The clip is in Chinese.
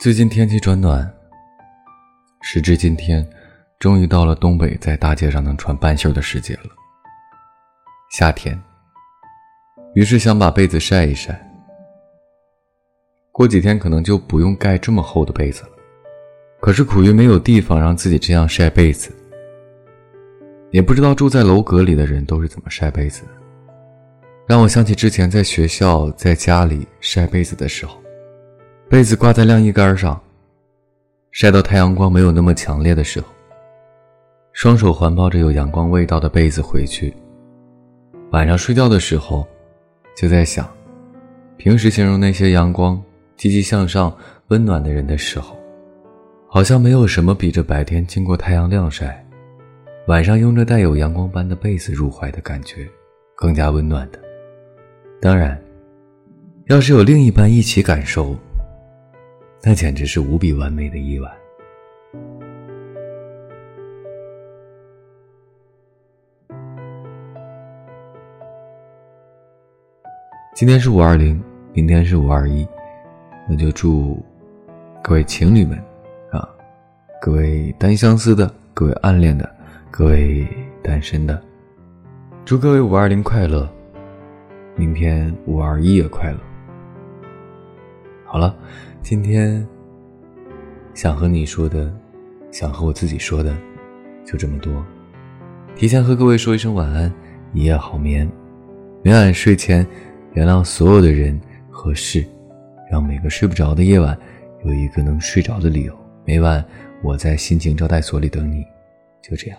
最近天气转暖，时至今天，终于到了东北在大街上能穿半袖的时节了。夏天，于是想把被子晒一晒。过几天可能就不用盖这么厚的被子了，可是苦于没有地方让自己这样晒被子，也不知道住在楼阁里的人都是怎么晒被子的。让我想起之前在学校、在家里晒被子的时候，被子挂在晾衣杆上，晒到太阳光没有那么强烈的时候，双手环抱着有阳光味道的被子回去。晚上睡觉的时候，就在想，平时形容那些阳光、积极向上、温暖的人的时候，好像没有什么比这白天经过太阳晾晒，晚上拥着带有阳光般的被子入怀的感觉，更加温暖的。当然，要是有另一半一起感受，那简直是无比完美的一晚。今天是五二零，明天是五二一，那就祝各位情侣们啊，各位单相思的，各位暗恋的，各位单身的，祝各位五二零快乐。明天五二一也快乐。好了，今天想和你说的，想和我自己说的，就这么多。提前和各位说一声晚安，一夜好眠。每晚睡前，原谅所有的人和事，让每个睡不着的夜晚有一个能睡着的理由。每晚我在心情招待所里等你，就这样。